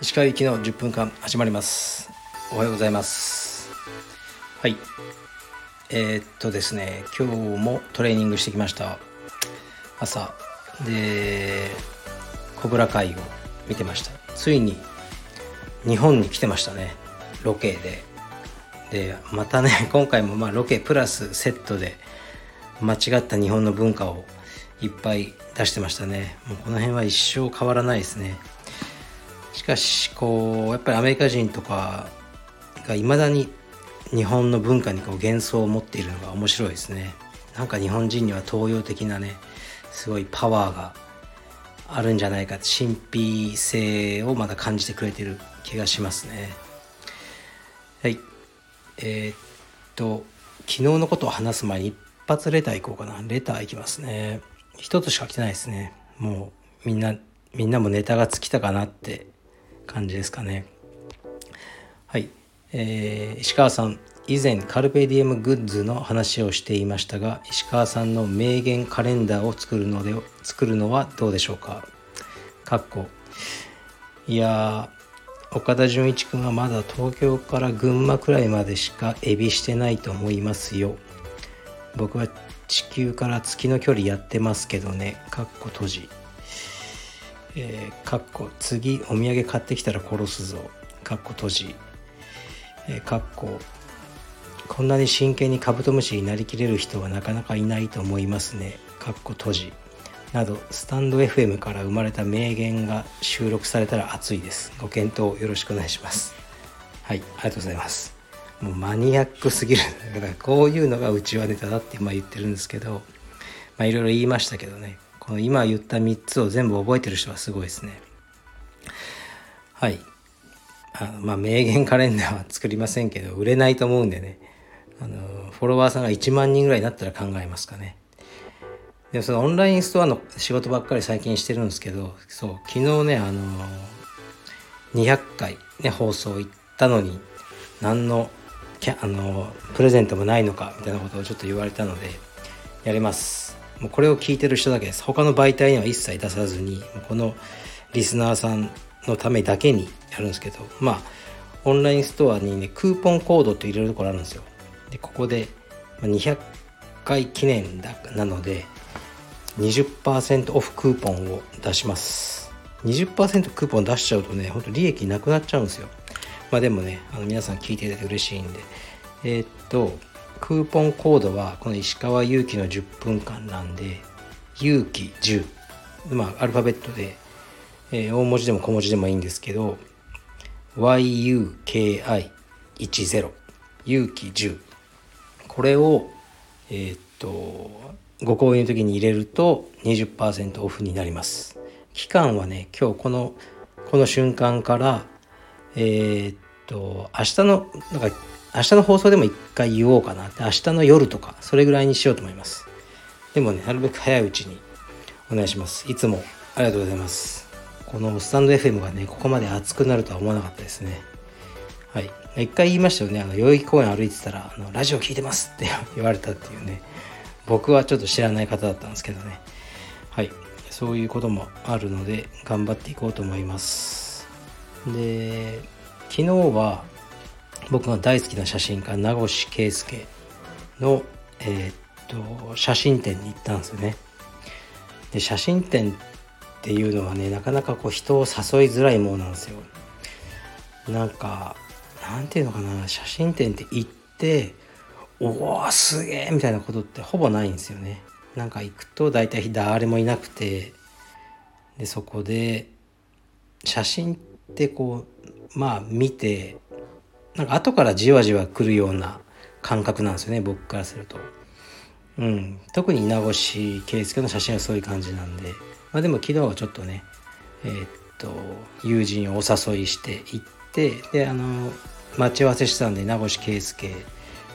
石川行きの10分間始まります。おはようございます。はい。えー、っとですね今日もトレーニングしてきました。朝。でコブラ会を見てました。ついに日本に来てましたね。ロケで。でまたね今回もまあロケプラスセットで間違った日本の文化をいっぱい出してましたね。もうこの辺は一生変わらないですね。しかしこうやっぱりアメリカ人とかがいまだに日本の文化にこう幻想を持っているのが面白いですね。なんか日本人には東洋的なねすごいパワーがあるんじゃないか神秘性をまだ感じてくれてる気がしますね。はい。えー、っと昨日のことを話す前に発レター行こうかな。レター行きますね。一つしか来てないですね。もうみんなみんなもネタが尽きたかなって感じですかね。はい、えー、石川さん。以前カルペディエムグッズの話をしていましたが石川さんの名言カレンダーを作るので作るのはどうでしょうか。かっこ。いや岡田准一君はまだ東京から群馬くらいまでしかエビしてないと思いますよ。僕は地球から月の距離やってますけどね。かっこ閉じ。えー、かっこ次お土産買ってきたら殺すぞ。かっこ閉じ。えー、かっここんなに真剣にカブトムシになりきれる人はなかなかいないと思いますね。かっこ閉じ。などスタンド FM から生まれた名言が収録されたら熱いです。ご検討よろしくお願いします。はいありがとうございます。もうマニアックすぎるだからこういうのがうちはネタだって今言ってるんですけどまあいろいろ言いましたけどねこの今言った3つを全部覚えてる人はすごいですね。はい。あまあ名言カレンダーは作りませんけど売れないと思うんでねあのフォロワーさんが1万人ぐらいになったら考えますかね。でそのオンラインストアの仕事ばっかり最近してるんですけどそう昨日ねあの200回ね放送行ったのに何のあのプレゼントもないのかみたいなことをちょっと言われたのでやります。もうこれを聞いてる人だけです。他の媒体には一切出さずにこのリスナーさんのためだけにやるんですけどまあオンラインストアにねクーポンコードって入れるところあるんですよ。でここで200回記念だなので20%オフクーポンを出します。20%クーポン出しちゃうとねほんと利益なくなっちゃうんですよ。まあでもねあの皆さん聞いていただいて嬉しいんで。えー、っとクーポンコードはこの石川祐希の10分間なんで勇気10まあアルファベットで、えー、大文字でも小文字でもいいんですけど YUKI10 勇気10これをえー、っとご購入の時に入れると20%オフになります。期間はね今日このこの瞬間からえー、っと明日のなんか明日の放送でも一回言おうかなって明日の夜とかそれぐらいにしようと思います。でもねなるべく早いうちにお願いします。いつもありがとうございます。このスタンド FM がねここまで熱くなるとは思わなかったですね。はい。一回言いましたよね。あの代々木公園歩いてたらあのラジオ聞いてますって 言われたっていうね。僕はちょっと知らない方だったんですけどね。はい。そういうこともあるので頑張っていこうと思います。で昨日は僕が大好きな写真家名越圭介の、えー、っと写真展に行ったんですよね。で写真展っていうのはねなかなかこう人を誘いづらいものなんですよ。なんかなんていうのかな写真展って行っておおすげえみたいなことってほぼないんですよね。なんか行くと大体誰もいなくてでそこで写真ってこうまあ見てなんか後からじわじわ来るような感覚なんですよね僕からすると。うん、特に稲越圭介の写真はそういう感じなんで、まあ、でも昨日はちょっとねえー、っと友人をお誘いして行ってであの待ち合わせしたんで名越圭介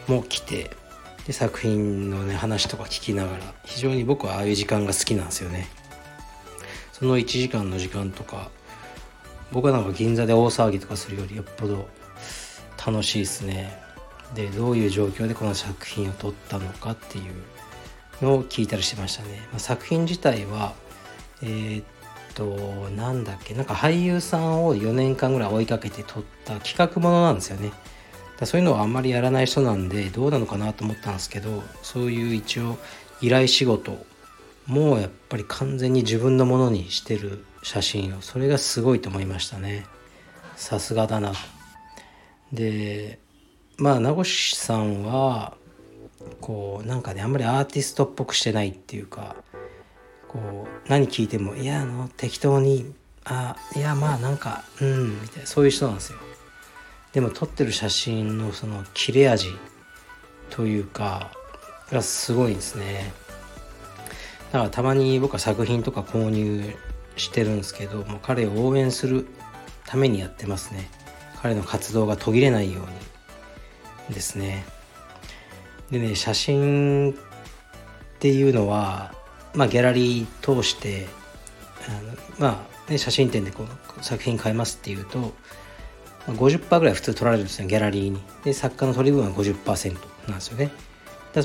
も来てで作品のね話とか聞きながら非常に僕はああいう時間が好きなんですよね。その1時間の時間とか僕はなんか銀座で大騒ぎとかするよりよっぽど楽しいですね。でどういう状況でこの作品を撮ったのかっていうのを聞いたりしてましたね、まあ、作品自体はえー、っとなんだっけなんか俳優さんを4年間ぐらい追いかけて撮った企画ものなんですよね。だそういうのはあんまりやらない人なんでどうなのかなと思ったんですけどそういう一応依頼仕事もうやっぱり完全に自分のものにしてる写真を。それがすごいと思いましたね。さすがだな。とでまあ名越さんはこうなんかねあんまりアーティストっぽくしてないっていうかこう何聞いても「いやあの適当にあいやまあなんかうん」みたいなそういう人なんですよ。でも撮ってる写真のその切れ味というかがすごいですね。だからたまに僕は作品とか購入してるんですけどもう彼を応援するためにやってますね。彼の活動が途切れないようにですね。でね写真っていうのはまあギャラリー通してあのまあ、ね、写真展でこう作品買いますっていうと50%ぐらい普通取られるんですねギャラリーに。で作家の取り分は50%なんですよね。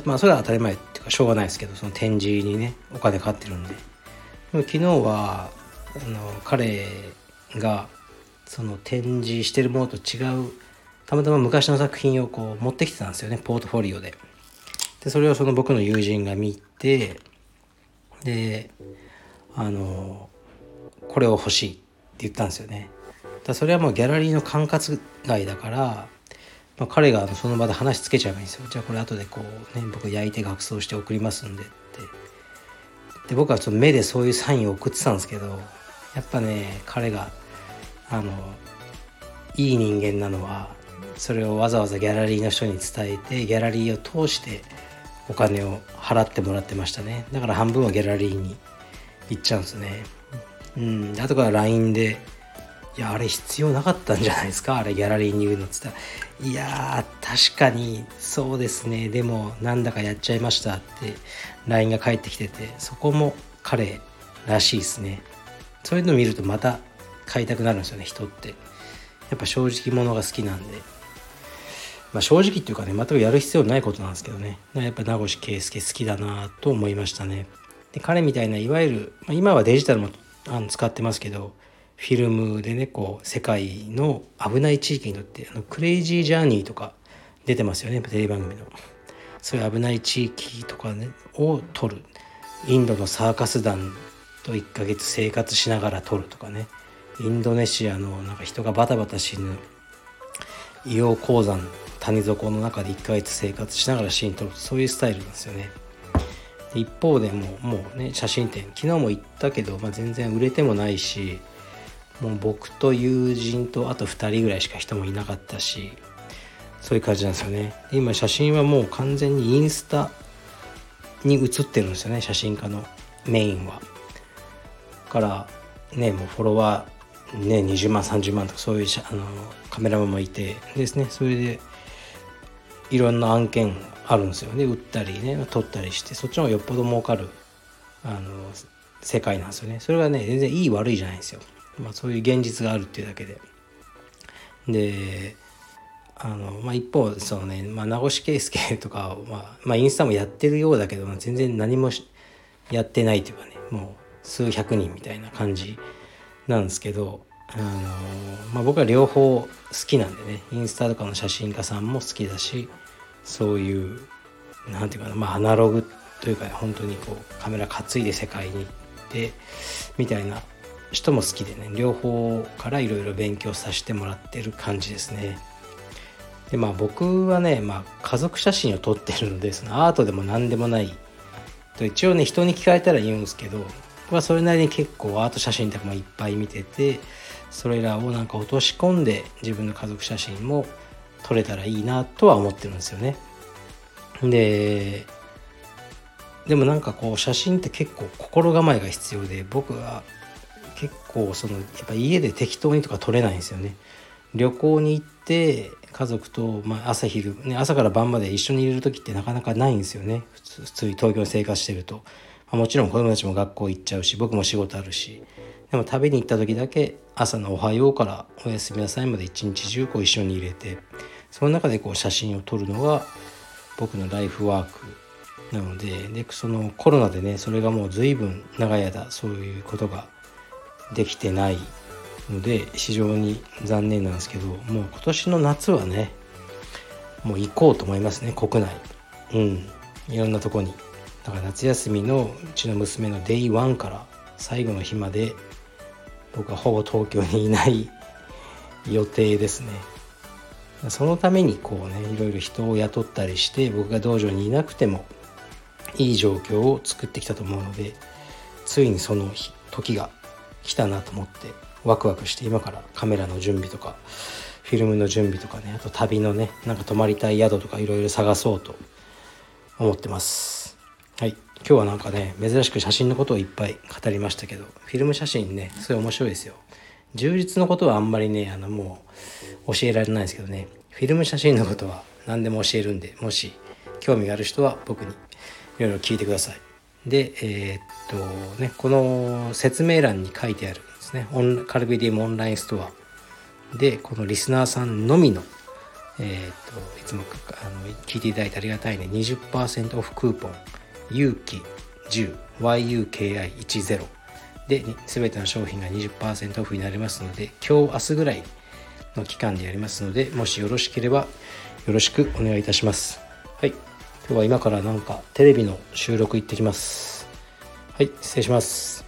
まあそれは当たり前っていうかしょうがないですけどその展示にねお金かかってるんで。昨日はあの彼がその展示してるものと違うたまたま昔の作品をこう持ってきてたんですよねポートフォリオで。でそれをその僕の友人が見てであのこれを欲しいって言ったんですよね。だそれはもうギャラリーの管轄外だから、まあ、彼がその場で話つけちゃえばいいんですよ。じゃあこれ後でこうね僕焼いて学装して送りますんでって。で僕はその目でそういうサインを送ってたんですけどやっぱね彼があのいい人間なのはそれをわざわざギャラリーの人に伝えてギャラリーを通してお金を払ってもらってましたね。だから半分はギャラリーに行っちゃうんですね。うん。後から LINE で「いやあれ必要なかったんじゃないですか？あれギャラリーに言うの」っつったら「いや確かにそうですね。でもなんだかやっちゃいました」って LINE が返ってきててそこも彼らしいですね。そういうのを見るとまた買いたくなるんですよね人って。やっぱ正直者が好きなんで。まあ、正直っていうかね全くやる必要ないことなんですけどね。やっぱ名越圭介好きだなと思いましたね。で彼みたいないわゆる、まあ、今はデジタルもあの使ってますけどフィルムでねこう世界の危ない地域にとってあのクレイジージャーニーとか出てますよねテレビ番組の。そういう危ない地域とかねを撮る。インドのサーカス団と1ヶ月生活しながら撮るとかね。インドネシアのなんか人がバタバタ死ぬ。硫黄鉱山谷底の中で1ヶ月生活しながらシーン撮る。そういうスタイルなんですよね。一方でももうね写真展。昨日も行ったけど、まあ、全然売れてもないし。もう僕と友人とあと2人ぐらいしか人もいなかったしそういう感じなんですよね。今写真はもう完全にインスタに写ってるんですよね写真家のメインは。からねもうフォロワーね20万30万とかそういうあのカメラマンもいてですね。それでいろんな案件あるんですよね。売ったりね取ったりしてそっちの方がよっぽど儲かるあの世界なんですよね。それがね全然いい悪いじゃないんですよ、まあ、そういう現実があるっていうだけで。であの、まあ、一方そのね、まあ、名越圭介とか、まあ、まあインスタもやってるようだけど全然何もやってないというかねもう数百人みたいな感じなんですけどあの、まあ、僕は両方好きなんでねインスタとかの写真家さんも好きだしそういう何て言うかなまあアナログというか、ね、本当にこうカメラ担いで世界に行ってみたいな人も好きでね両方からいろいろ勉強させてもらってる感じですね。でまあ僕はね、まあ、家族写真を撮ってるのでそのアートでも何でもないと一応ね人に聞かれたら言うんですけど僕はそれなりに結構アート写真とかもいっぱい見ててそれらをなんか落とし込んで自分の家族写真も撮れたらいいなとは思ってるんですよね。ででもなんかこう写真って結構心構えが必要で僕は結構そのやっぱ家で適当にとか撮れないんですよね。旅行に行って家族と、まあ、朝昼、ね、朝から晩まで一緒にいる時ってなかなかないんですよね。普通普通に東京に生活してると、まあ、もちろん子供たちも学校行っちゃうし僕も仕事あるし。でも旅に行った時だけ朝の「おはよう」から「おやすみなさい」まで一日中こう一緒に入れてその中でこう写真を撮るのが僕のライフワーク。なのででそのコロナでねそれがもう随分長い間そういうことができてないので非常に残念なんですけどもう今年の夏はねもう行こうと思いますね国内。うん。いろんなとこに。だから夏休みのうちの娘のデイ1から最後の日まで僕はほぼ東京にいない 予定ですね。そのためにこうねいろいろ人を雇ったりして僕が道場にいなくてもいい状況を作ってきたと思うのでついにその時が来たなと思ってワクワクして今からカメラの準備とかフィルムの準備とかねあと旅のねなんか泊まりたい宿とかいろいろ探そうと思ってます。はい。今日はなんかね珍しく写真のことをいっぱい語りましたけどフィルム写真ねすごい面白いですよ。充実のことはあんまりねあのもう教えられないですけどね。フィルム写真のことは何でも教えるんでもし興味がある人は僕にいろいろ聞いてください。でえー、っとねこの説明欄に書いてあるんですね。オンカルビディムオンラインストア。でこのリスナーさんのみのえー、っといつもあの聞いていただいてありがたいね20%オフクーポン。勇気10 YUKI10 で全ての商品が20%オフになりますので今日明日ぐらいの期間でやりますのでもしよろしければよろしくお願いいたします。今日は今からなんかテレビの収録行ってきます。はい失礼します。